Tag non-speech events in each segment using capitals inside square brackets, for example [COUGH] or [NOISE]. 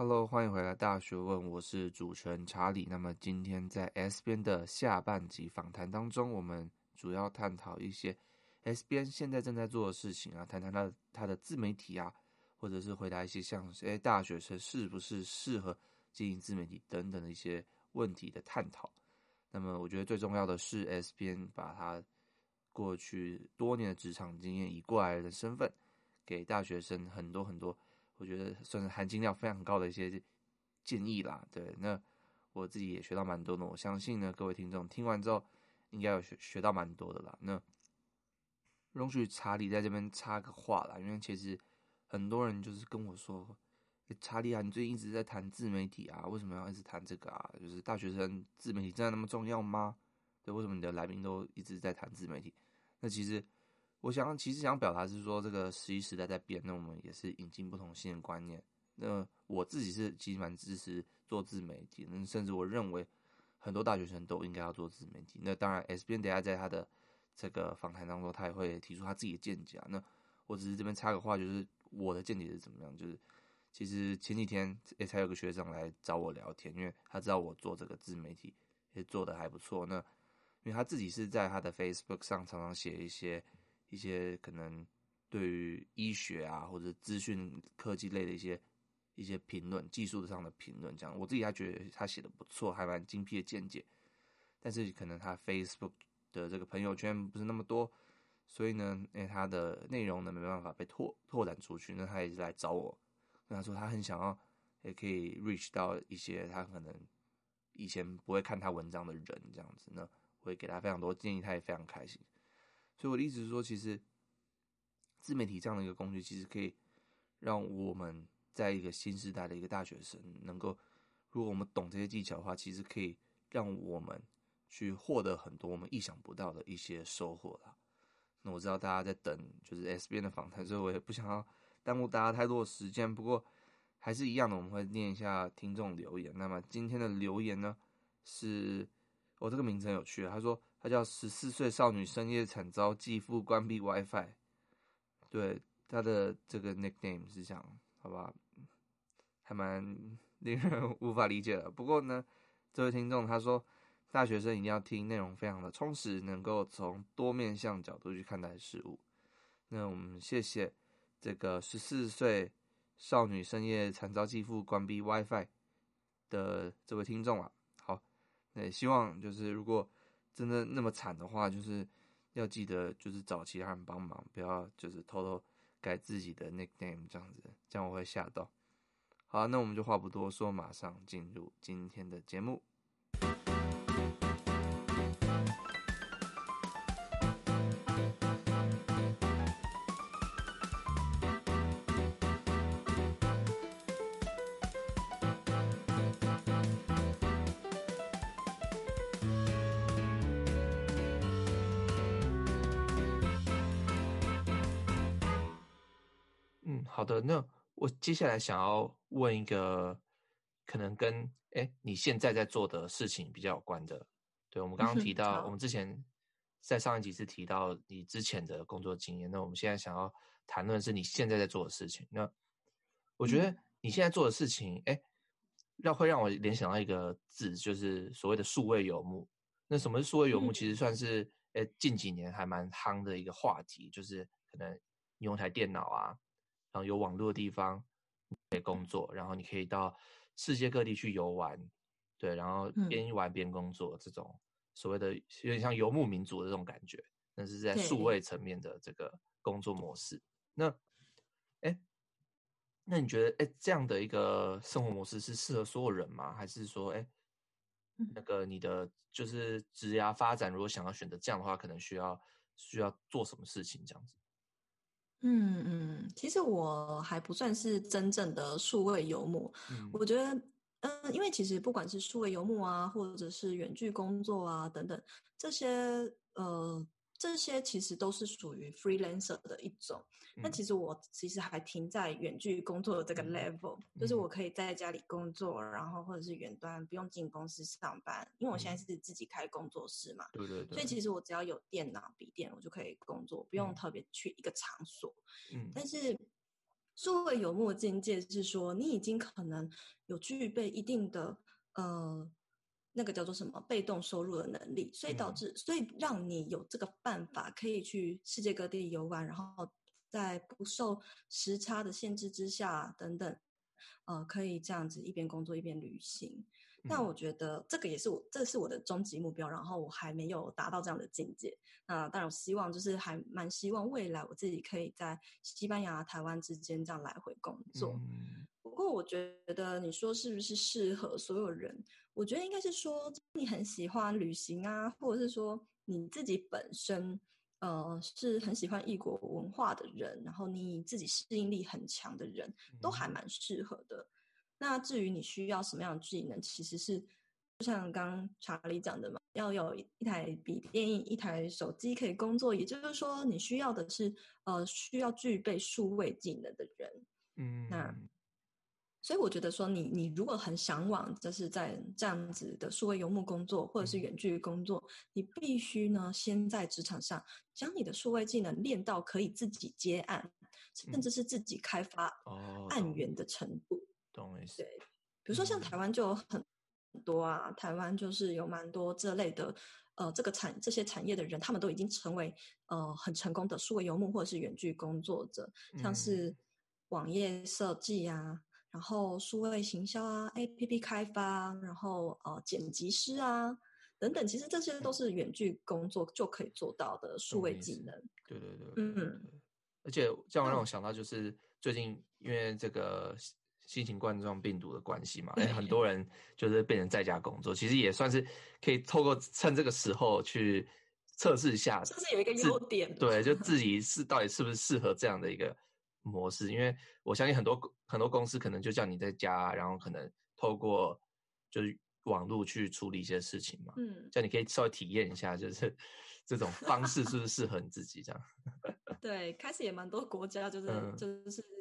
Hello，欢迎回来《大学问》，我是主持人查理。那么今天在 S 边的下半集访谈当中，我们主要探讨一些 S 边现在正在做的事情啊，谈谈他他的自媒体啊，或者是回答一些像是诶大学生是不是适合经营自媒体等等的一些问题的探讨。那么我觉得最重要的是 S 边把他过去多年的职场经验以过来人的身份给大学生很多很多。我觉得算是含金量非常高的一些建议啦，对，那我自己也学到蛮多的，我相信呢，各位听众听完之后应该有学学到蛮多的啦。那容许查理在这边插个话啦，因为其实很多人就是跟我说，查理啊，你最近一直在谈自媒体啊，为什么要一直谈这个啊？就是大学生自媒体真的那么重要吗？对，为什么你的来宾都一直在谈自媒体？那其实。我想，其实想表达是说，这个十一时代在变，那我们也是引进不同新的观念。那我自己是其实蛮支持做自媒体，那甚至我认为很多大学生都应该要做自媒体。那当然，S 编等下在他的这个访谈当中，他也会提出他自己的见解啊。那我只是这边插个话，就是我的见解是怎么样？就是其实前几天也才有个学长来找我聊天，因为他知道我做这个自媒体也做的还不错。那因为他自己是在他的 Facebook 上常常写一些。一些可能对于医学啊或者资讯科技类的一些一些评论，技术上的评论，这样我自己还觉得他写的不错，还蛮精辟的见解。但是可能他 Facebook 的这个朋友圈不是那么多，所以呢，因为他的内容呢没办法被拓拓展出去，那他也是来找我，跟他说他很想要也可以 reach 到一些他可能以前不会看他文章的人，这样子呢，会给他非常多建议，他也非常开心。所以我的意思是说，其实自媒体这样的一个工具，其实可以让我们在一个新时代的一个大学生，能够如果我们懂这些技巧的话，其实可以让我们去获得很多我们意想不到的一些收获啦。那我知道大家在等就是 S 编的访谈，所以我也不想要耽误大家太多的时间。不过还是一样的，我们会念一下听众留言。那么今天的留言呢，是我、这个名字很有趣，他说。他叫十四岁少女深夜惨遭继父关闭 WiFi，对，他的这个 nickname 是这样，好吧，还蛮 [LAUGHS] 令人无法理解的。不过呢，这位听众他说，大学生一定要听，内容非常的充实，能够从多面向角度去看待事物。那我们谢谢这个十四岁少女深夜惨遭继父关闭 WiFi 的这位听众啊，好，那也希望就是如果。真的那么惨的话，就是要记得，就是找其他人帮忙，不要就是偷偷改自己的 nickname 这样子，这样我会吓到。好，那我们就话不多说，马上进入今天的节目。接下来想要问一个可能跟哎你现在在做的事情比较有关的。对，我们刚刚提到，我们之前在上一集是提到你之前的工作经验，那我们现在想要谈论是你现在在做的事情。那我觉得你现在做的事情，哎，让会让我联想到一个字，就是所谓的数位游牧。那什么是数位游牧？其实算是哎近几年还蛮夯的一个话题，就是可能你用台电脑啊。然后有网络的地方可以工作，然后你可以到世界各地去游玩，对，然后边玩边工作，这种所谓的有点像游牧民族的这种感觉，那是在数位层面的这个工作模式。那，哎，那你觉得，哎，这样的一个生活模式是适合所有人吗？还是说，哎，那个你的就是职涯发展，如果想要选择这样的话，可能需要需要做什么事情这样子？嗯嗯，其实我还不算是真正的数位游牧。嗯，我觉得，嗯，因为其实不管是数位游牧啊，或者是远距工作啊等等，这些呃。这些其实都是属于 freelancer 的一种。那、嗯、其实我其实还停在远距工作的这个 level，、嗯、就是我可以在家里工作，然后或者是远端不用进公司上班，因为我现在是自己开工作室嘛。对对对。所以其实我只要有电脑、笔电，我就可以工作，不用特别去一个场所。嗯。但是数位游牧的境界是说，你已经可能有具备一定的呃，那个叫做什么被动收入的能力，所以导致，嗯、所以让你有这个办法可以去世界各地游玩，然后在不受时差的限制之下等等，呃，可以这样子一边工作一边旅行。但我觉得这个也是我，这是我的终极目标。然后我还没有达到这样的境界。那当然，我希望就是还蛮希望未来我自己可以在西班牙、台湾之间这样来回工作。嗯、不过，我觉得你说是不是适合所有人？我觉得应该是说你很喜欢旅行啊，或者是说你自己本身呃是很喜欢异国文化的人，然后你自己适应力很强的人，都还蛮适合的。那至于你需要什么样的技能，其实是就像刚刚查理讲的嘛，要有一台笔电、一台手机可以工作，也就是说，你需要的是呃需要具备数位技能的人。嗯，那所以我觉得说你，你你如果很向往，就是在这样子的数位游牧工作或者是远距工作，嗯、你必须呢先在职场上将你的数位技能练到可以自己接案，甚至是自己开发案源的程度。嗯哦对，比如说像台湾就有很多啊，台湾就是有蛮多这类的，呃，这个产这些产业的人，他们都已经成为呃很成功的数位游牧或者是远距工作者，像是网页设计啊，然后数位行销啊，APP 开发，然后呃剪辑师啊等等，其实这些都是远距工作就可以做到的数位技能。对对对，嗯，而且这样让我想到就是最近因为这个。新型冠状病毒的关系嘛，很多人就是变成在家工作，其实也算是可以透过趁这个时候去测试一下，这是有一个优点，对，就自己是到底是不是适合这样的一个模式，因为我相信很多很多公司可能就叫你在家，然后可能透过就是网络去处理一些事情嘛，嗯，叫你可以稍微体验一下，就是这种方式是不是适合你自己这样？[LAUGHS] 对，开始也蛮多国家就是、嗯、就是。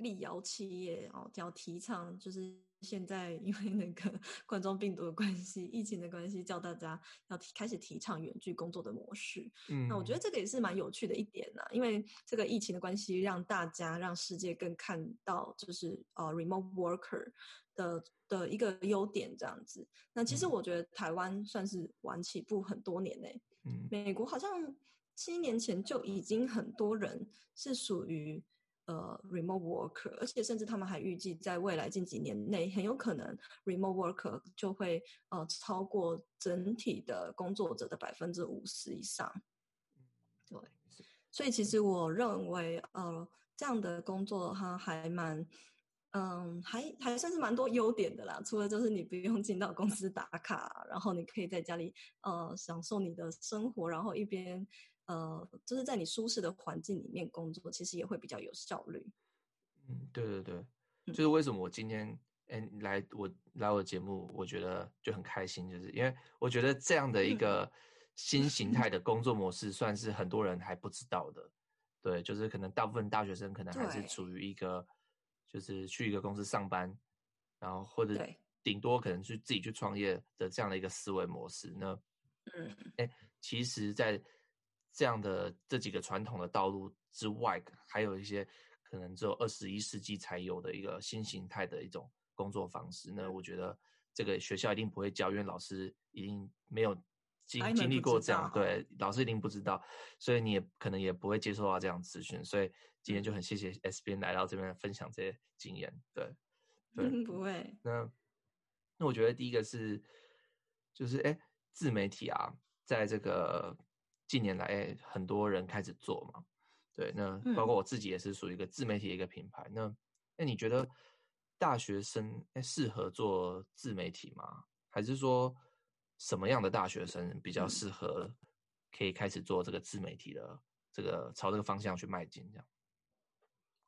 力邀企业哦，要提倡就是现在因为那个 [LAUGHS] 冠状病毒的关系、疫情的关系，叫大家要提开始提倡远距工作的模式。嗯，那我觉得这个也是蛮有趣的一点呢，因为这个疫情的关系，让大家让世界更看到就是呃 remote worker 的的一个优点这样子。那其实我觉得台湾算是晚起步很多年呢。嗯，美国好像七年前就已经很多人是属于。呃，remote worker，而且甚至他们还预计在未来近几年内，很有可能 remote worker 就会呃超过整体的工作者的百分之五十以上。对，所以其实我认为，呃，这样的工作它还蛮，嗯，还还算是蛮多优点的啦。除了就是你不用进到公司打卡，然后你可以在家里呃享受你的生活，然后一边。呃，就是在你舒适的环境里面工作，其实也会比较有效率。嗯，对对对，就是为什么我今天哎来我来我的节目，我觉得就很开心，就是因为我觉得这样的一个新形态的 [LAUGHS] 工作模式，算是很多人还不知道的。对，就是可能大部分大学生可能还是处于一个，就是去一个公司上班，然后或者顶多可能去自己去创业的这样的一个思维模式那。嗯，哎，其实，在这样的这几个传统的道路之外，还有一些可能只有二十一世纪才有的一个新形态的一种工作方式。那我觉得这个学校一定不会教，因为老师一定没有经经历过这样，对，老师一定不知道，所以你也可能也不会接受到这样资讯。所以今天就很谢谢 S 编来到这边分享这些经验。对，[LAUGHS] 对，不会。那那我觉得第一个是，就是哎，自媒体啊，在这个。近年来，很多人开始做嘛，对，那包括我自己也是属于一个自媒体的一个品牌。嗯、那那你觉得大学生适合做自媒体吗？还是说什么样的大学生比较适合可以开始做这个自媒体的这个朝这个方向去迈进？这样？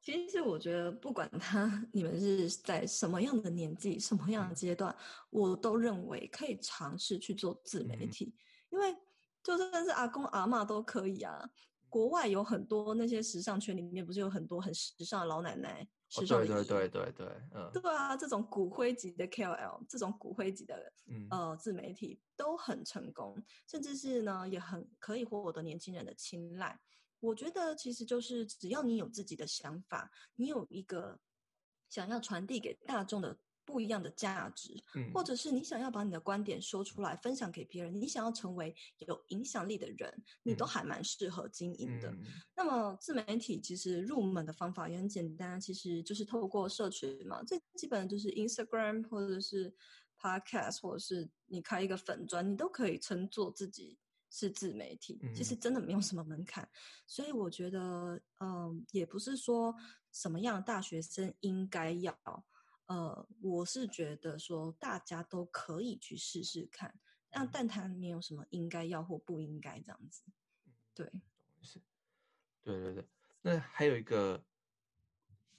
其实我觉得，不管他 [LAUGHS] 你们是在什么样的年纪、什么样的阶段，我都认为可以尝试去做自媒体，嗯、因为。就算是阿公阿嬷都可以啊！国外有很多那些时尚圈里面，不是有很多很时尚的老奶奶？时尚、哦、对对对对对，嗯，对啊，这种骨灰级的 KOL，这种骨灰级的、嗯、呃自媒体都很成功，甚至是呢也很可以获得年轻人的青睐。我觉得其实就是只要你有自己的想法，你有一个想要传递给大众的不一样的价值，嗯，或者是你想要把你的观点说出来，分享给别人，你想要成为有影响力的人，你都还蛮适合经营的。嗯，那么自媒体其实入门的方法也很简单，其实就是透过社群嘛，最基本的就是 Instagram 或者是 Podcast，或者是你开一个粉专，你都可以称作自己是自媒体。其实真的没有什么门槛，所以我觉得，嗯，也不是说什么样的大学生应该要。呃，我是觉得说大家都可以去试试看，那但它没有什么应该要或不应该这样子。对，是，对对对。那还有一个，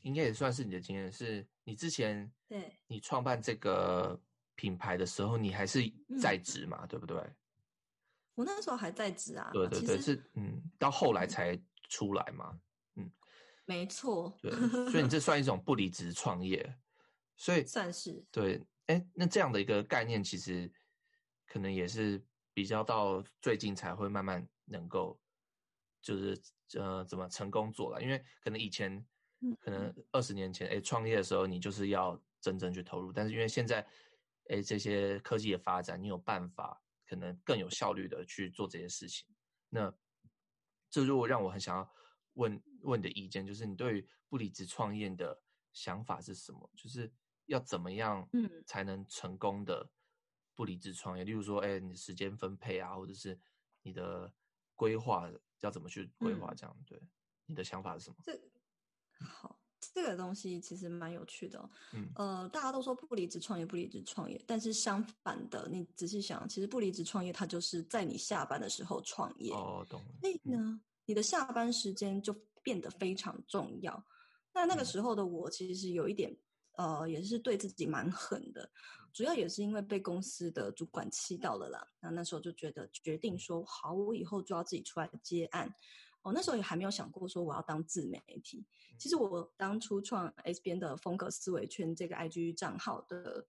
应该也算是你的经验，是你之前对你创办这个品牌的时候，你还是在职嘛，嗯、对不对？我那时候还在职啊。对对对，是嗯，到后来才出来嘛。嗯，没错。对，所以你这算一种不离职创业。所以算是对，哎，那这样的一个概念，其实可能也是比较到最近才会慢慢能够，就是呃，怎么成功做了？因为可能以前，可能二十年前，哎，创业的时候你就是要真正去投入，但是因为现在，哎，这些科技的发展，你有办法可能更有效率的去做这些事情。那这如果让我很想要问问你的意见，就是你对于不离职创业的想法是什么？就是。要怎么样，嗯，才能成功的不离职创业？嗯、例如说，哎、欸，你时间分配啊，或者是你的规划要怎么去规划？这样、嗯、对，你的想法是什么？这好，这个东西其实蛮有趣的、哦。嗯，呃，大家都说不离职创业，不离职创业，但是相反的，你仔细想，其实不离职创业，它就是在你下班的时候创业。哦，懂了。所以呢，嗯、你的下班时间就变得非常重要。那那个时候的我，其实有一点。呃，也是对自己蛮狠的，主要也是因为被公司的主管气到了啦。那那时候就觉得决定说，好，我以后就要自己出来接案。哦，那时候也还没有想过说我要当自媒体。其实我当初创 S 边的风格思维圈这个 IG 账号的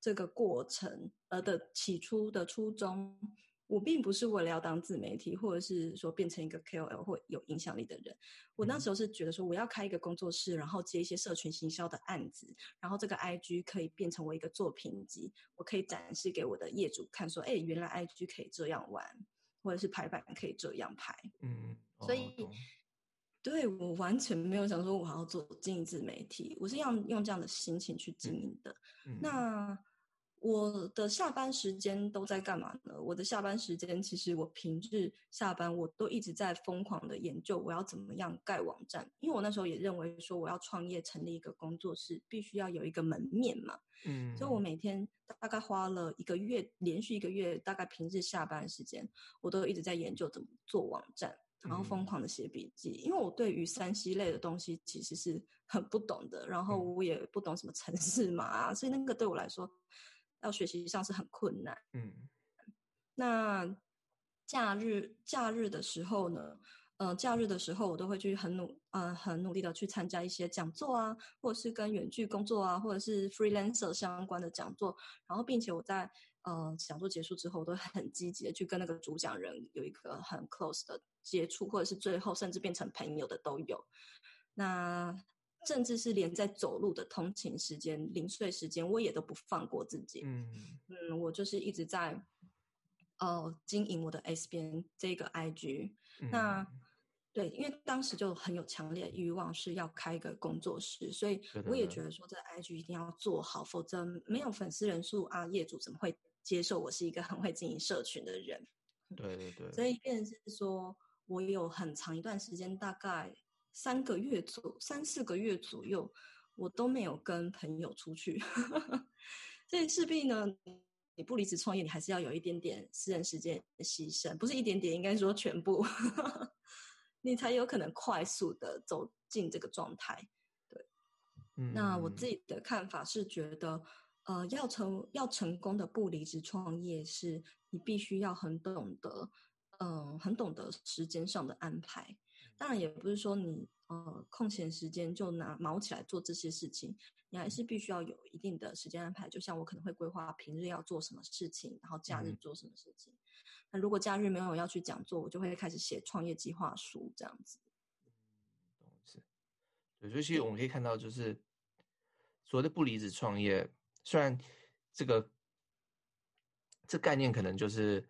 这个过程，呃的起初的初衷。我并不是为了要当自媒体，或者是说变成一个 KOL 或有影响力的人。我那时候是觉得说，我要开一个工作室，然后接一些社群行销的案子，然后这个 IG 可以变成我一个作品集，我可以展示给我的业主看，说，哎，原来 IG 可以这样玩，或者是排版可以这样排。嗯，哦、所以，对，我完全没有想说我要做经营自媒体，我是要用这样的心情去经营的。嗯、那。我的下班时间都在干嘛呢？我的下班时间，其实我平日下班我都一直在疯狂的研究我要怎么样盖网站，因为我那时候也认为说我要创业成立一个工作室，必须要有一个门面嘛。嗯，所以我每天大概花了一个月，连续一个月，大概平日下班时间，我都一直在研究怎么做网站，然后疯狂的写笔记，因为我对于三 C 类的东西其实是很不懂的，然后我也不懂什么城市嘛，所以那个对我来说。要学习上是很困难。嗯，那假日假日的时候呢？呃，假日的时候我都会去很努呃很努力的去参加一些讲座啊，或者是跟远距工作啊，或者是 freelancer 相关的讲座。然后，并且我在呃讲座结束之后，我都很积极的去跟那个主讲人有一个很 close 的接触，或者是最后甚至变成朋友的都有。那甚至是连在走路的通勤时间、零碎时间，我也都不放过自己。嗯嗯，我就是一直在呃经营我的 S 边这个 IG。嗯、那对，因为当时就很有强烈的欲望是要开一个工作室，所以我也觉得说这 IG 一定要做好，否则没有粉丝人数啊，业主怎么会接受我是一个很会经营社群的人？对对对。所以变成是说我有很长一段时间，大概。三个月左三四个月左右，我都没有跟朋友出去，[LAUGHS] 所以势必呢，你不离职创业，你还是要有一点点私人时间的牺牲，不是一点点，应该说全部，[LAUGHS] 你才有可能快速的走进这个状态。对，嗯，那我自己的看法是觉得，呃，要成要成功的不离职创业，是你必须要很懂得，嗯、呃，很懂得时间上的安排。当然也不是说你呃空闲时间就拿毛起来做这些事情，你还是必须要有一定的时间安排。就像我可能会规划平日要做什么事情，然后假日做什么事情。嗯、那如果假日没有要去讲座，我就会开始写创业计划书这样子。嗯，是。对，所以其实我们可以看到，就是所谓的不离职创业，虽然这个这概念可能就是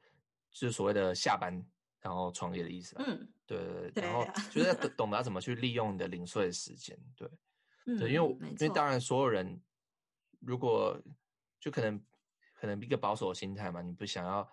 就是所谓的下班。然后创业的意思，嗯，对对对，然后就是懂 [LAUGHS] 懂得怎么去利用你的零碎的时间，对，嗯、对，因为因为当然所有人如果就可能可能一个保守的心态嘛，你不想要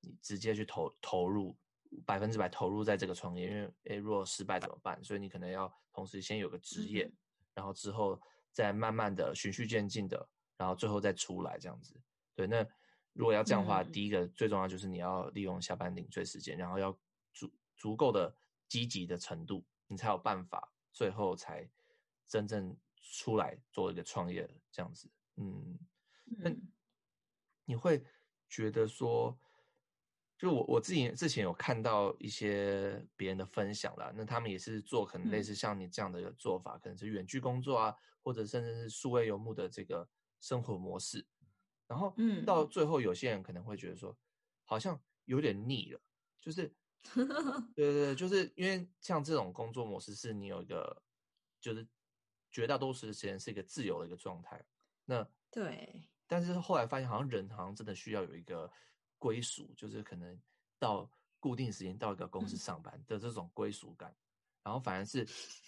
你直接去投投入百分之百投入在这个创业，因为诶如果失败怎么办？所以你可能要同时先有个职业，嗯、然后之后再慢慢的循序渐进的，然后最后再出来这样子，对，那。如果要这样的话，嗯、第一个最重要就是你要利用下班零碎时间，然后要足足够的积极的程度，你才有办法最后才真正出来做一个创业这样子。嗯，那你会觉得说，就我我自己之前有看到一些别人的分享啦，那他们也是做可能类似像你这样的做法，嗯、可能是远距工作啊，或者甚至是数位游牧的这个生活模式。然后，嗯，到最后，有些人可能会觉得说，好像有点腻了，就是，[LAUGHS] 对对对，就是因为像这种工作模式，是你有一个，就是绝大多数的时间是一个自由的一个状态。那对，但是后来发现，好像人好像真的需要有一个归属，就是可能到固定时间到一个公司上班的这种归属感。然后反而是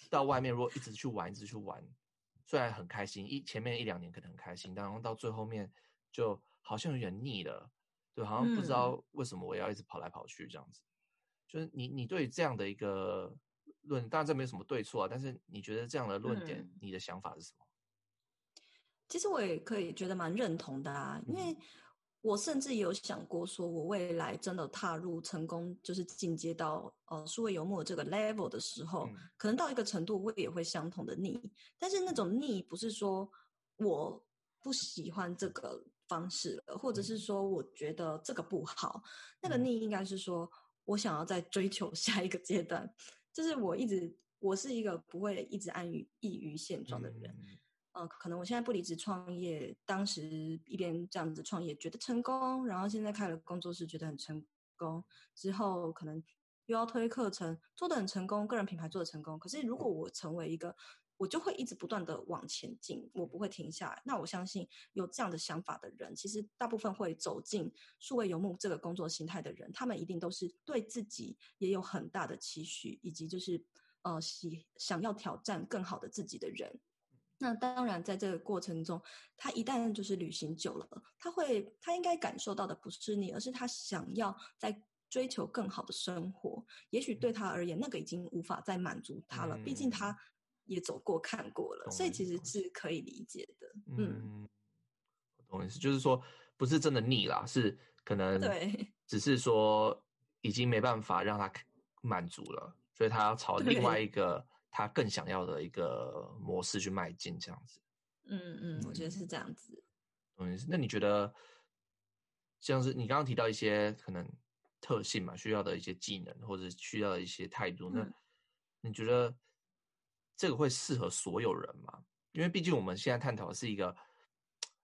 到外面，如果一直去玩，一直去玩，虽然很开心，一前面一两年可能很开心，但然后到最后面。就好像有点腻了，对，好像不知道为什么我要一直跑来跑去这样子。嗯、就是你，你对这样的一个论，当然这没有什么对错啊，但是你觉得这样的论点，嗯、你的想法是什么？其实我也可以觉得蛮认同的啊，因为我甚至有想过，说我未来真的踏入成功，就是进阶到呃数位游牧这个 level 的时候，嗯、可能到一个程度，我也会相同的腻。但是那种腻不是说我不喜欢这个。方式了，或者是说，我觉得这个不好。嗯、那个逆应该是说，我想要再追求 [LAUGHS] 下一个阶段。就是我一直，我是一个不会一直安于异于现状的人。嗯、呃，可能我现在不离职创业，当时一边这样子创业觉得成功，然后现在开了工作室觉得很成功，之后可能又要推课程做的很成功，个人品牌做的成功。可是如果我成为一个我就会一直不断的往前进，我不会停下来。那我相信有这样的想法的人，其实大部分会走进数位游牧这个工作形态的人，他们一定都是对自己也有很大的期许，以及就是呃喜想要挑战更好的自己的人。那当然，在这个过程中，他一旦就是旅行久了，他会他应该感受到的不是你，而是他想要在追求更好的生活。也许对他而言，那个已经无法再满足他了，毕竟他。也走过看过了，所以其实是可以理解的。嗯，我懂意思，就是说不是真的腻啦，是可能对，[LAUGHS] 只是说已经没办法让他满足了，所以他要朝另外一个他更想要的一个模式去迈进，这样子。嗯嗯，我觉得是这样子。懂意思。那你觉得像是你刚刚提到一些可能特性嘛，需要的一些技能或者需要的一些态度，那你觉得？这个会适合所有人吗？因为毕竟我们现在探讨的是一个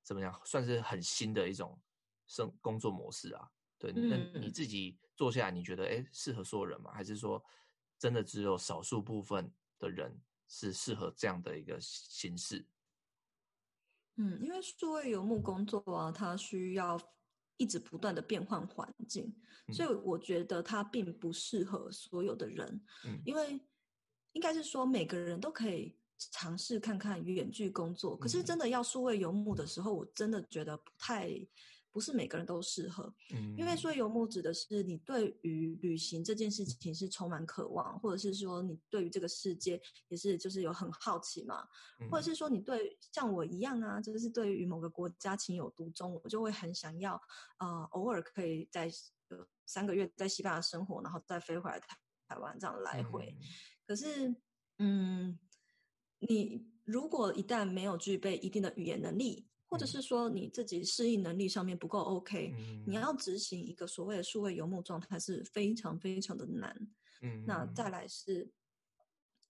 怎么样，算是很新的一种生工作模式啊。对，那你自己做下来，你觉得哎，适合所有人吗？还是说真的只有少数部分的人是适合这样的一个形式？嗯，因为数位游牧工作啊，它需要一直不断的变换环境，嗯、所以我觉得它并不适合所有的人。嗯，因为。应该是说，每个人都可以尝试看看远距工作，可是真的要数位游牧的时候，我真的觉得不太，不是每个人都适合。嗯，因为数位游牧指的是你对于旅行这件事情是充满渴望，或者是说你对于这个世界也是就是有很好奇嘛，或者是说你对像我一样啊，就是对于某个国家情有独钟，我就会很想要呃偶尔可以在呃三个月在西班牙生活，然后再飞回来台台湾这样来回。嗯可是，嗯，你如果一旦没有具备一定的语言能力，或者是说你自己适应能力上面不够 OK，嗯，你要执行一个所谓的数位游牧状态是非常非常的难。嗯，那再来是，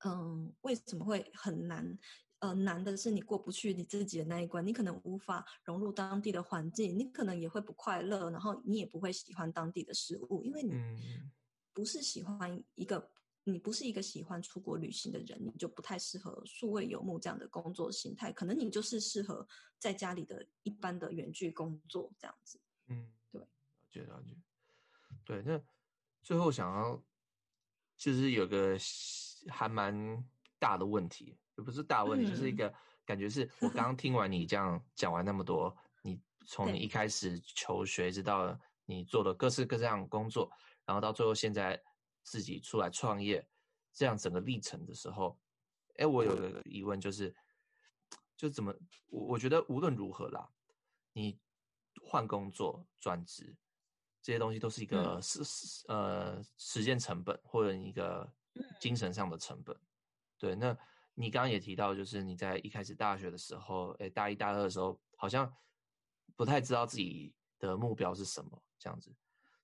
嗯，为什么会很难？呃，难的是你过不去你自己的那一关，你可能无法融入当地的环境，你可能也会不快乐，然后你也不会喜欢当地的食物，因为你不是喜欢一个，你不是一个喜欢出国旅行的人，你就不太适合数位游牧这样的工作形态，可能你就是适合在家里的一般的远距工作这样子。嗯，对，了解了解。对，那最后想要就是有个还蛮大的问题。也不是大问题，嗯、就是一个感觉。是 [LAUGHS] 我刚刚听完你这样讲完那么多，你从你一开始求学，直到你做的各式各样的工作，然后到最后现在自己出来创业，这样整个历程的时候，哎，我有个疑问，就是，就怎么，我我觉得无论如何啦，你换工作、转职这些东西都是一个时、嗯、呃时间成本或者一个精神上的成本，对，那。你刚刚也提到，就是你在一开始大学的时候，哎，大一、大二的时候，好像不太知道自己的目标是什么，这样子。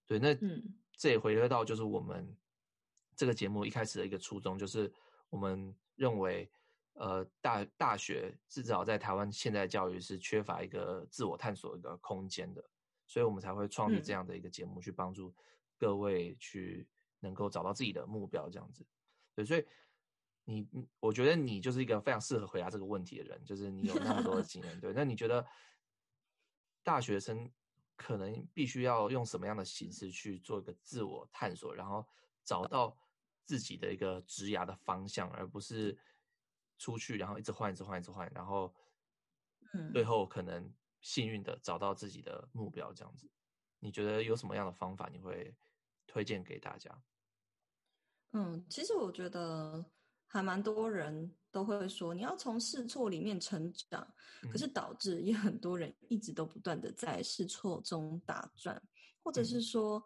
对，那这也回归到就是我们这个节目一开始的一个初衷，就是我们认为，呃，大大学至少在台湾现在教育是缺乏一个自我探索的一个空间的，所以我们才会创立这样的一个节目，去帮助各位去能够找到自己的目标，这样子。对，所以。你，我觉得你就是一个非常适合回答这个问题的人，就是你有那么多的经验，对。[LAUGHS] 那你觉得大学生可能必须要用什么样的形式去做一个自我探索，然后找到自己的一个职涯的方向，而不是出去然后一直换、一直换、一直换，然后最后可能幸运的找到自己的目标这样子。你觉得有什么样的方法你会推荐给大家？嗯，其实我觉得。还蛮多人都会说，你要从试错里面成长，可是导致也很多人一直都不断的在试错中打转，或者是说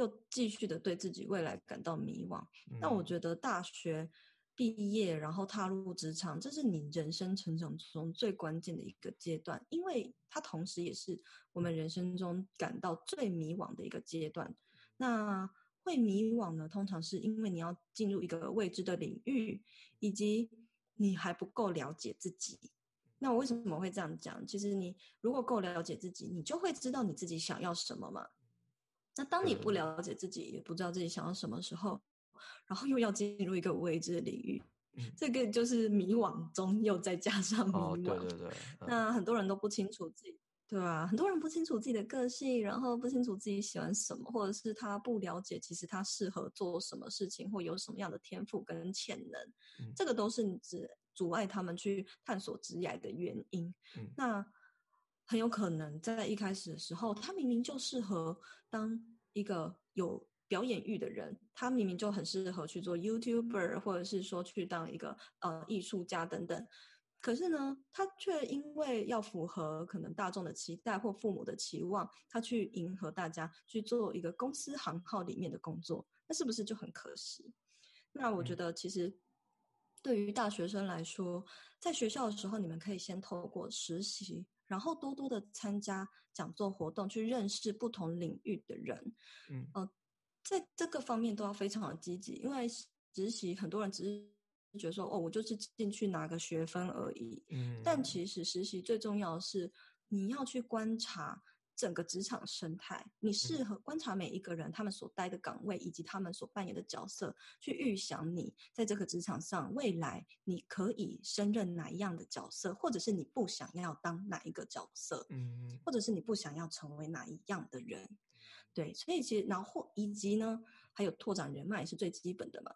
又继续的对自己未来感到迷惘。那我觉得大学毕业然后踏入职场，这是你人生成长中最关键的一个阶段，因为它同时也是我们人生中感到最迷惘的一个阶段。那会迷惘呢，通常是因为你要进入一个未知的领域，以及你还不够了解自己。那我为什么会这样讲？其实你如果够了解自己，你就会知道你自己想要什么嘛。那当你不了解自己，也不知道自己想要什么时候，然后又要进入一个未知的领域，这个就是迷惘中又再加上迷惘。哦，对对对。那很多人都不清楚自己。对啊，很多人不清楚自己的个性，然后不清楚自己喜欢什么，或者是他不了解其实他适合做什么事情，或有什么样的天赋跟潜能，嗯、这个都是指阻碍他们去探索职业的原因。嗯、那很有可能在一开始的时候，他明明就适合当一个有表演欲的人，他明明就很适合去做 YouTuber，或者是说去当一个呃艺术家等等。可是呢，他却因为要符合可能大众的期待或父母的期望，他去迎合大家去做一个公司行号里面的工作，那是不是就很可惜？那我觉得，其实对于大学生来说，在学校的时候，你们可以先透过实习，然后多多的参加讲座活动，去认识不同领域的人。嗯，呃，在这个方面都要非常的积极，因为实习很多人只是。觉得说哦，我就是进去拿个学分而已。嗯，但其实实习最重要的是你要去观察整个职场生态，你适合观察每一个人他们所待的岗位以及他们所扮演的角色，去预想你在这个职场上未来你可以胜任哪一样的角色，或者是你不想要当哪一个角色，嗯，或者是你不想要成为哪一样的人。对，所以其实然后以及呢，还有拓展人脉是最基本的嘛。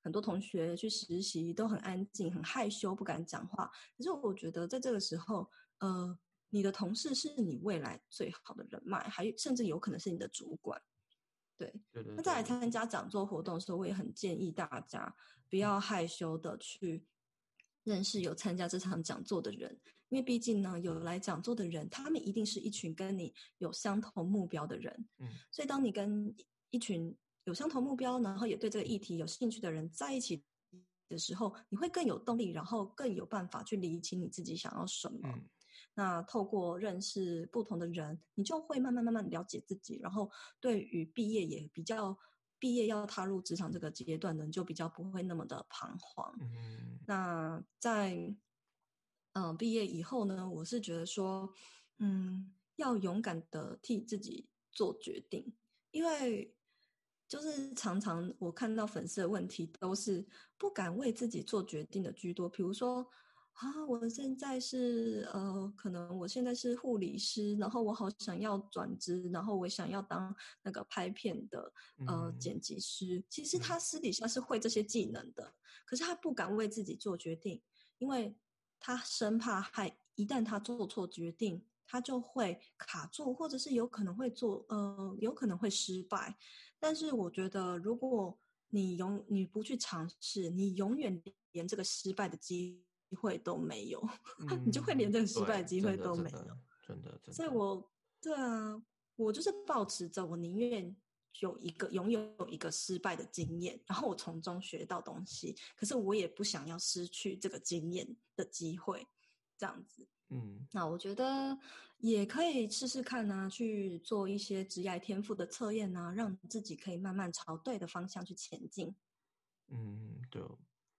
很多同学去实习都很安静、很害羞，不敢讲话。可是我觉得，在这个时候，呃，你的同事是你未来最好的人脉，还甚至有可能是你的主管。对，对，对，对。那在来参加讲座活动的时候，我也很建议大家不要害羞的去认识有参加这场讲座的人，因为毕竟呢，有来讲座的人，他们一定是一群跟你有相同目标的人。嗯。所以，当你跟一群有相同目标，然后也对这个议题有兴趣的人在一起的时候，你会更有动力，然后更有办法去理清你自己想要什么。嗯、那透过认识不同的人，你就会慢慢慢慢了解自己，然后对于毕业也比较毕毕业要踏入职场这个阶段呢，就比较不会那么的彷徨。嗯，那在嗯、呃、毕业以后呢，我是觉得说，嗯，要勇敢的替自己做决定，因为就是常常我看到粉丝的问题都是不敢为自己做决定的居多，比如说。啊，我现在是呃，可能我现在是护理师，然后我好想要转职，然后我想要当那个拍片的呃剪辑师。其实他私底下是会这些技能的，可是他不敢为自己做决定，因为他生怕害一旦他做错决定，他就会卡住，或者是有可能会做呃，有可能会失败。但是我觉得，如果你永你不去尝试，你永远连这个失败的机。机会都没有，[LAUGHS] 嗯、你就会连这个失败的机会都没有，真的，所以我，对啊，我就是保持着，我宁愿有一个拥有一个失败的经验，然后我从中学到东西，可是我也不想要失去这个经验的机会，这样子。嗯，那我觉得也可以试试看呢、啊，去做一些职业天赋的测验呢，让自己可以慢慢朝对的方向去前进。嗯，对，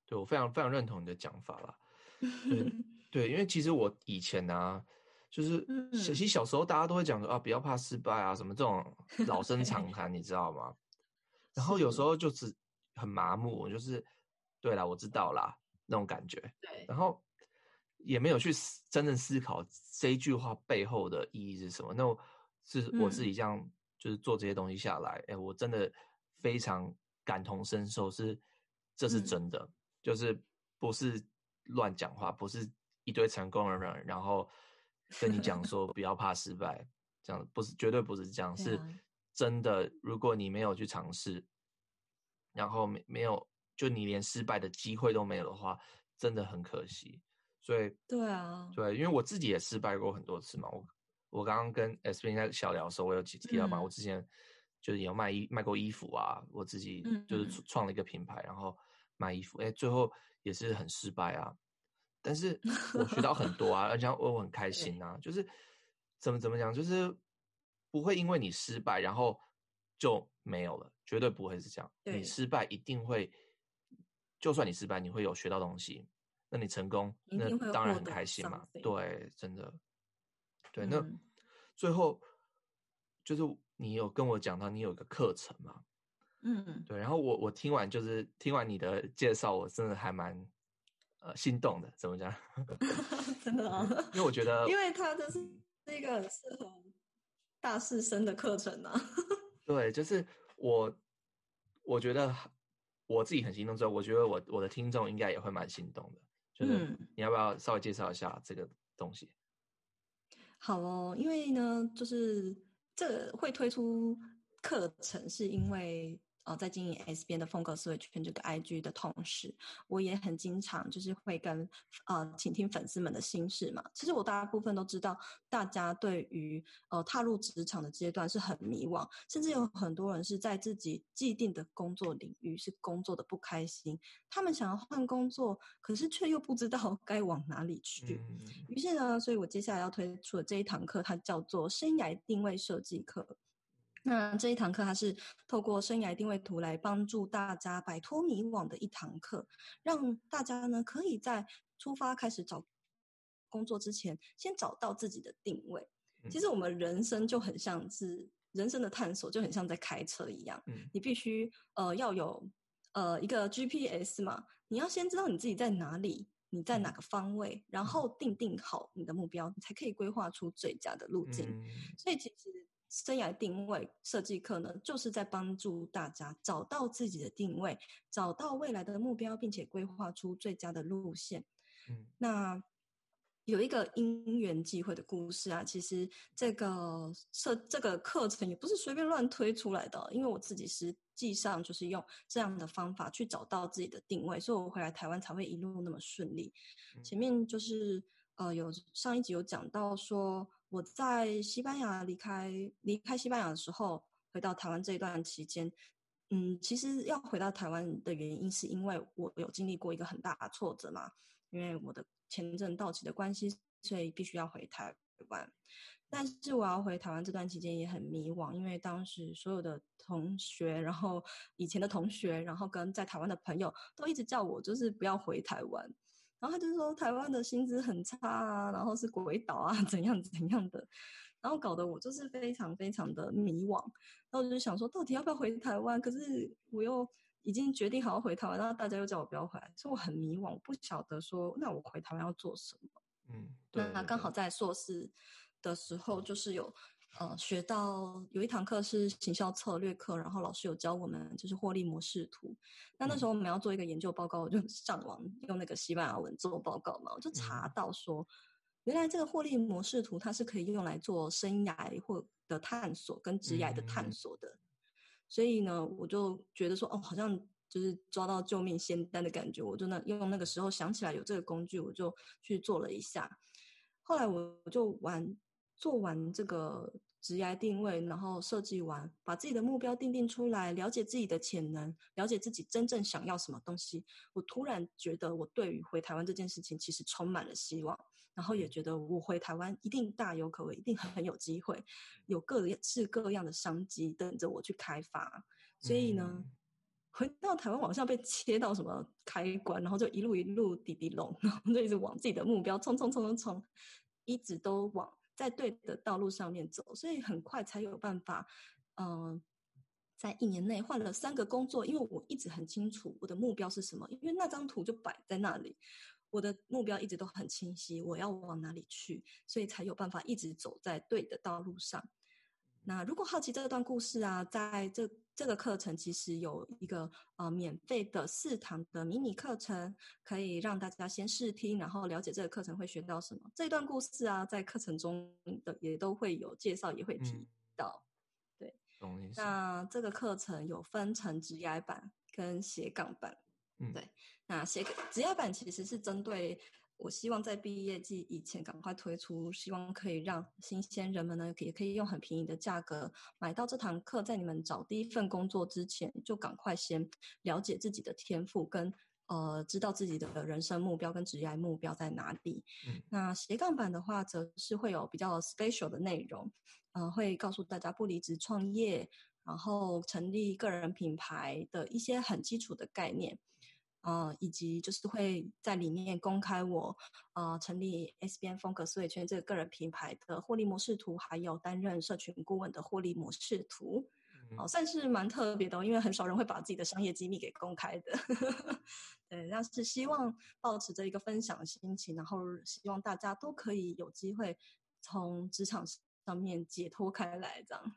对我非常非常认同你的讲法啦。对 [LAUGHS] 对，因为其实我以前呢、啊，就是其实小时候大家都会讲说啊，不要怕失败啊，什么这种 [LAUGHS] 老生常谈，你知道吗？然后有时候就是很麻木，就是对啦，我知道啦那种感觉。对，然后也没有去真正思考这一句话背后的意义是什么。那我是我自己这样就是做这些东西下来，哎，我真的非常感同身受，是这是真的，就是不是。乱讲话，不是一堆成功的人，然后跟你讲说不要怕失败，这样不是绝对不是这样，是真的。如果你没有去尝试，然后没没有，就你连失败的机会都没有的话，真的很可惜。所以对啊，对，因为我自己也失败过很多次嘛。我我刚刚跟 S B 在小聊的时候，我有提提到嘛，我之前就是有卖衣卖过衣服啊，我自己就是创了一个品牌，然后卖衣服，哎，最后。也是很失败啊，但是 [LAUGHS] 我学到很多啊，而且我很开心啊，就是怎么怎么讲，就是不会因为你失败然后就没有了，绝对不会是这样。你失败一定会，就算你失败，你会有学到东西，那你成功，那当然很开心嘛。对，真的，对，那最后就是你有跟我讲到你有一个课程嘛？嗯，对，然后我我听完就是听完你的介绍，我真的还蛮呃心动的，怎么讲？[LAUGHS] [LAUGHS] 真的啊，因为我觉得，因为它就是一个很适合大四生的课程啊。[LAUGHS] 对，就是我我觉得我自己很心动之后，我觉得我我的听众应该也会蛮心动的。就是你要不要稍微介绍一下这个东西？嗯、好哦，因为呢，就是这个会推出课程，是因为。呃，在经营 S 边的风格思维圈这个 IG 的同时，我也很经常就是会跟呃倾听粉丝们的心事嘛。其实我大部分都知道，大家对于呃踏入职场的阶段是很迷惘，甚至有很多人是在自己既定的工作领域是工作的不开心，他们想要换工作，可是却又不知道 [LAUGHS] 该往哪里去。于是呢，所以我接下来要推出的这一堂课，它叫做生涯定位设计课。那这一堂课，它是透过生涯定位图来帮助大家摆脱迷惘的一堂课，让大家呢可以在出发开始找工作之前，先找到自己的定位。其实我们人生就很像是人生的探索，就很像在开车一样。你必须呃要有呃一个 GPS 嘛，你要先知道你自己在哪里，你在哪个方位，然后定定好你的目标，你才可以规划出最佳的路径。所以其实。生涯定位设计课呢，就是在帮助大家找到自己的定位，找到未来的目标，并且规划出最佳的路线。嗯，那有一个因缘际会的故事啊，其实这个设这个课程也不是随便乱推出来的，因为我自己实际上就是用这样的方法去找到自己的定位，所以我回来台湾才会一路那么顺利。前面就是呃，有上一集有讲到说。我在西班牙离开离开西班牙的时候，回到台湾这一段期间，嗯，其实要回到台湾的原因是因为我有经历过一个很大的挫折嘛，因为我的签证到期的关系，所以必须要回台湾。但是我要回台湾这段期间也很迷惘，因为当时所有的同学，然后以前的同学，然后跟在台湾的朋友都一直叫我就是不要回台湾，然后他就说台湾的薪资很差啊，然后是鬼岛啊，[LAUGHS] 怎样怎样的，然后搞得我就是非常非常的迷惘，然后我就想说到底要不要回台湾？可是我又已经决定好要回台湾，然后大家又叫我不要回来，所以我很迷惘，我不晓得说那我回台湾要做什么？嗯，对，那刚好在硕士。的时候，就是有呃学到有一堂课是行销策略课，然后老师有教我们就是获利模式图。那那时候我们要做一个研究报告，我就 [LAUGHS] 上网用那个西班牙文做报告嘛，我就查到说，原来这个获利模式图它是可以用来做生涯或的探索跟职涯的探索的。所以呢，我就觉得说，哦，好像就是抓到救命仙丹的感觉。我就那用那个时候想起来有这个工具，我就去做了一下。后来我就玩。做完这个职涯定位，然后设计完，把自己的目标定定出来，了解自己的潜能，了解自己真正想要什么东西。我突然觉得，我对于回台湾这件事情其实充满了希望，然后也觉得我回台湾一定大有可为，一定很有机会，有各式各样的商机等着我去开发。所以呢，嗯、回到台湾，好像被切到什么开关，然后就一路一路滴滴隆，然后就一直往自己的目标冲冲冲冲冲，一直都往。在对的道路上面走，所以很快才有办法，嗯、在一年内换了三个工作。因为我一直很清楚我的目标是什么，因为那张图就摆在那里，我的目标一直都很清晰，我要往哪里去，所以才有办法一直走在对的道路上。那如果好奇这段故事啊，在这这个课程其实有一个呃免费的四堂的迷你课程，可以让大家先试听，然后了解这个课程会学到什么。这段故事啊，在课程中的也都会有介绍，也会提到。嗯、对，那这个课程有分成直压版跟斜杠版。嗯，对，那斜职涯版其实是针对。我希望在毕业季以前赶快推出，希望可以让新鲜人们呢，也可以用很便宜的价格买到这堂课，在你们找第一份工作之前，就赶快先了解自己的天赋跟呃，知道自己的人生目标跟职业目标在哪里。嗯、那斜杠版的话，则是会有比较 special 的内容，呃，会告诉大家不离职创业，然后成立个人品牌的一些很基础的概念。呃，以及就是会在里面公开我呃成立 SBN 风格思维圈这个个人品牌的获利模式图，还有担任社群顾问的获利模式图，哦、呃，算是蛮特别的，因为很少人会把自己的商业机密给公开的。[LAUGHS] 对，但是希望保持着一个分享的心情，然后希望大家都可以有机会从职场上面解脱开来，这样。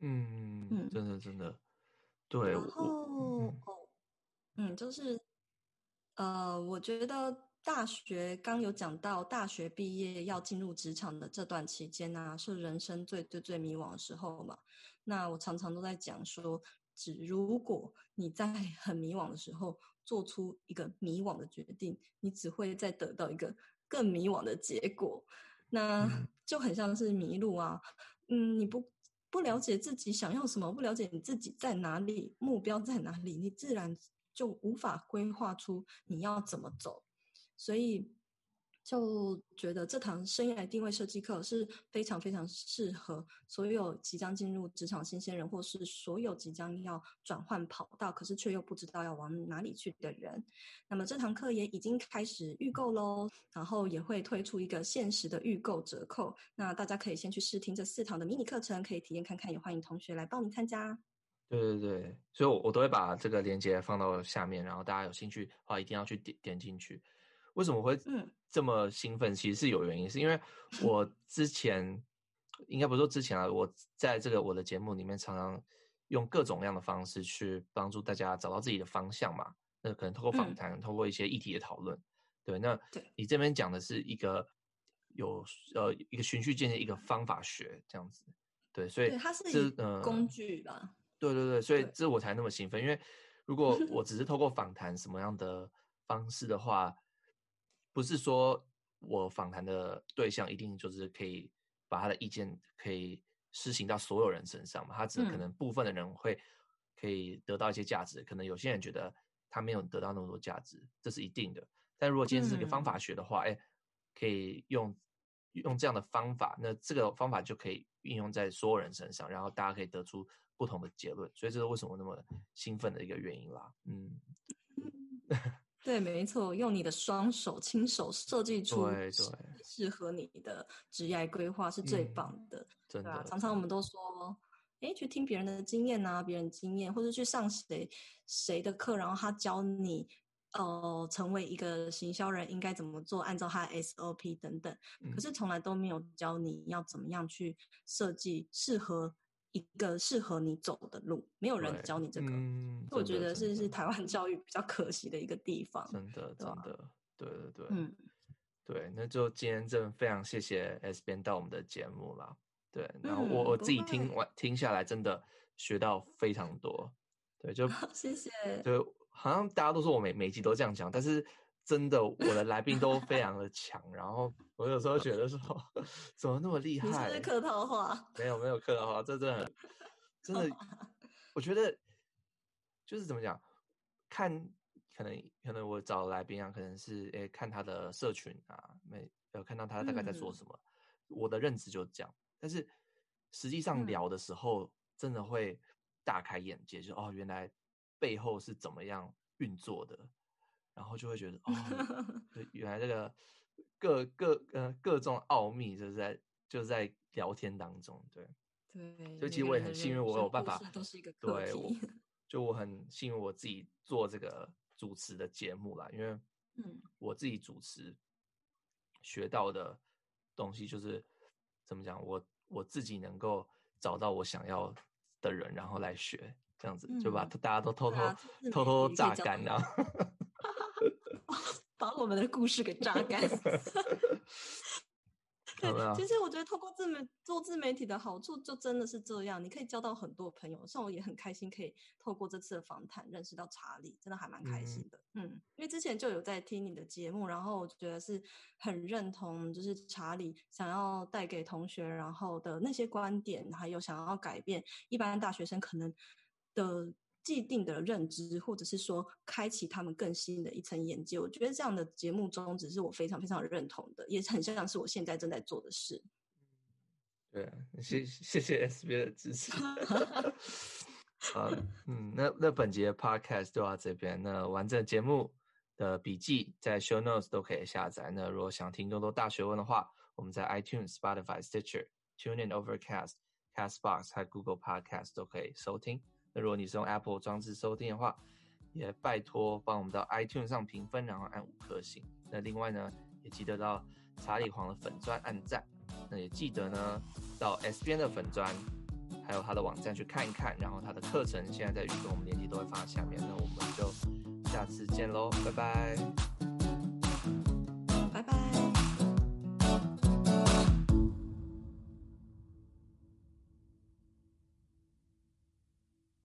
嗯嗯，真的真的，对。然后哦，嗯，就是。呃，我觉得大学刚有讲到，大学毕业要进入职场的这段期间呢、啊，是人生最最最迷惘的时候嘛。那我常常都在讲说，只如果你在 [LAUGHS] 很迷惘的时候做出一个迷惘的决定，你只会再得到一个更迷惘的结果。那就很像是迷路啊，嗯，你不不了解自己想要什么，不了解你自己在哪里，目标在哪里，你自然。就无法规划出你要怎么走，所以就觉得这堂生涯定位设计课是非常非常适合所有即将进入职场新鲜人，或是所有即将要转换跑道，可是却又不知道要往哪里去的人。那么这堂课也已经开始预购喽，然后也会推出一个限时的预购折扣，那大家可以先去试听这四堂的迷你课程，可以体验看看，也欢迎同学来报名参加。对对对，所以我，我我都会把这个链接放到下面，然后大家有兴趣的话，一定要去点点进去。为什么会这么兴奋？其实是有原因，是因为我 [LAUGHS] 之前应该不是说之前啊，我在这个我的节目里面常常用各种各样的方式去帮助大家找到自己的方向嘛。那可能透过访谈，透过一些议题的讨论。对，那你这边讲的是一个有呃一个循序渐进一个方法学这样子。对，所以它是一个工具吧。呃对对对，所以这我才那么兴奋，因为如果我 [LAUGHS] 只是透过访谈什么样的方式的话，不是说我访谈的对象一定就是可以把他的意见可以施行到所有人身上嘛，他只可能部分的人会可以得到一些价值，可能有些人觉得他没有得到那么多价值，这是一定的。但如果今天是一个方法学的话，哎，可以用用这样的方法，那这个方法就可以运用在所有人身上，然后大家可以得出不同的结论。所以这是为什么那么兴奋的一个原因啦。嗯，[LAUGHS] 对，没错，用你的双手亲手设计出适合你的职业规划是最棒的。嗯、真的，常常我们都说，哎，去听别人的经验啊，别人经验，或者去上谁谁的课，然后他教你。呃，成为一个行销人应该怎么做？按照他的 SOP 等等，嗯、可是从来都没有教你要怎么样去设计适合一个适合你走的路，没有人教你这个。嗯、我觉得是是台湾教育比较可惜的一个地方。真的，真的，对对对，嗯，对，那就今天真的非常谢谢 S 边到我们的节目啦。对，然后我、嗯、我自己听完听下来，真的学到非常多。对，就 [LAUGHS] 谢谢。就好像大家都说我每每集都这样讲，但是真的我的来宾都非 [LAUGHS] 常的强，然后我有时候觉得说 [LAUGHS] 怎么那么厉害？你是客套话？没有没有客套话，这真的 [LAUGHS] 真的，我觉得就是怎么讲，看可能可能我找来宾啊，可能是诶看他的社群啊，没有看到他大概在做什么，嗯、我的认知就是这样，但是实际上聊的时候真的会大开眼界，就哦原来。背后是怎么样运作的，然后就会觉得哦，原来这个各各呃各种奥秘就是在就是在聊天当中，对对，所以其实我也很幸运，我有办法，都是一个对，我 [LAUGHS] 就我很幸运我自己做这个主持的节目啦，因为嗯，我自己主持学到的东西就是怎么讲，我我自己能够找到我想要的人，然后来学。这样子就把大家都偷偷、嗯、偷偷榨干了，把我们的故事给榨干。[LAUGHS] 对，其实我觉得透过自媒做自媒体的好处，就真的是这样，你可以交到很多朋友。像我也很开心，可以透过这次的访谈认识到查理，真的还蛮开心的。嗯，嗯，因为之前就有在听你的节目，然后我觉得是很认同，就是查理想要带给同学，然后的那些观点，还有想要改变一般大学生可能。的既定的认知，或者是说开启他们更新的一层眼界，我觉得这样的节目宗旨是我非常非常认同的，也很像是我现在正在做的事。对啊，谢谢谢 SB 的支持。[LAUGHS] 好，嗯，那那本节 Podcast 就到这边，那完整节目的笔记在 Show Notes 都可以下载。那如果想听更多大学问的话，我们在 iTunes、Spotify、Stitcher、TuneIn、Overcast、Castbox 和 Google Podcast 都可以收听。那如果你是用 Apple 装置收听的话，也拜托帮我们到 iTunes 上评分，然后按五颗星。那另外呢，也记得到查理黄的粉专按赞。那也记得呢，到 S 编的粉专，还有他的网站去看一看。然后他的课程现在在与跟我们链接都会放在下面。那我们就下次见喽，拜拜。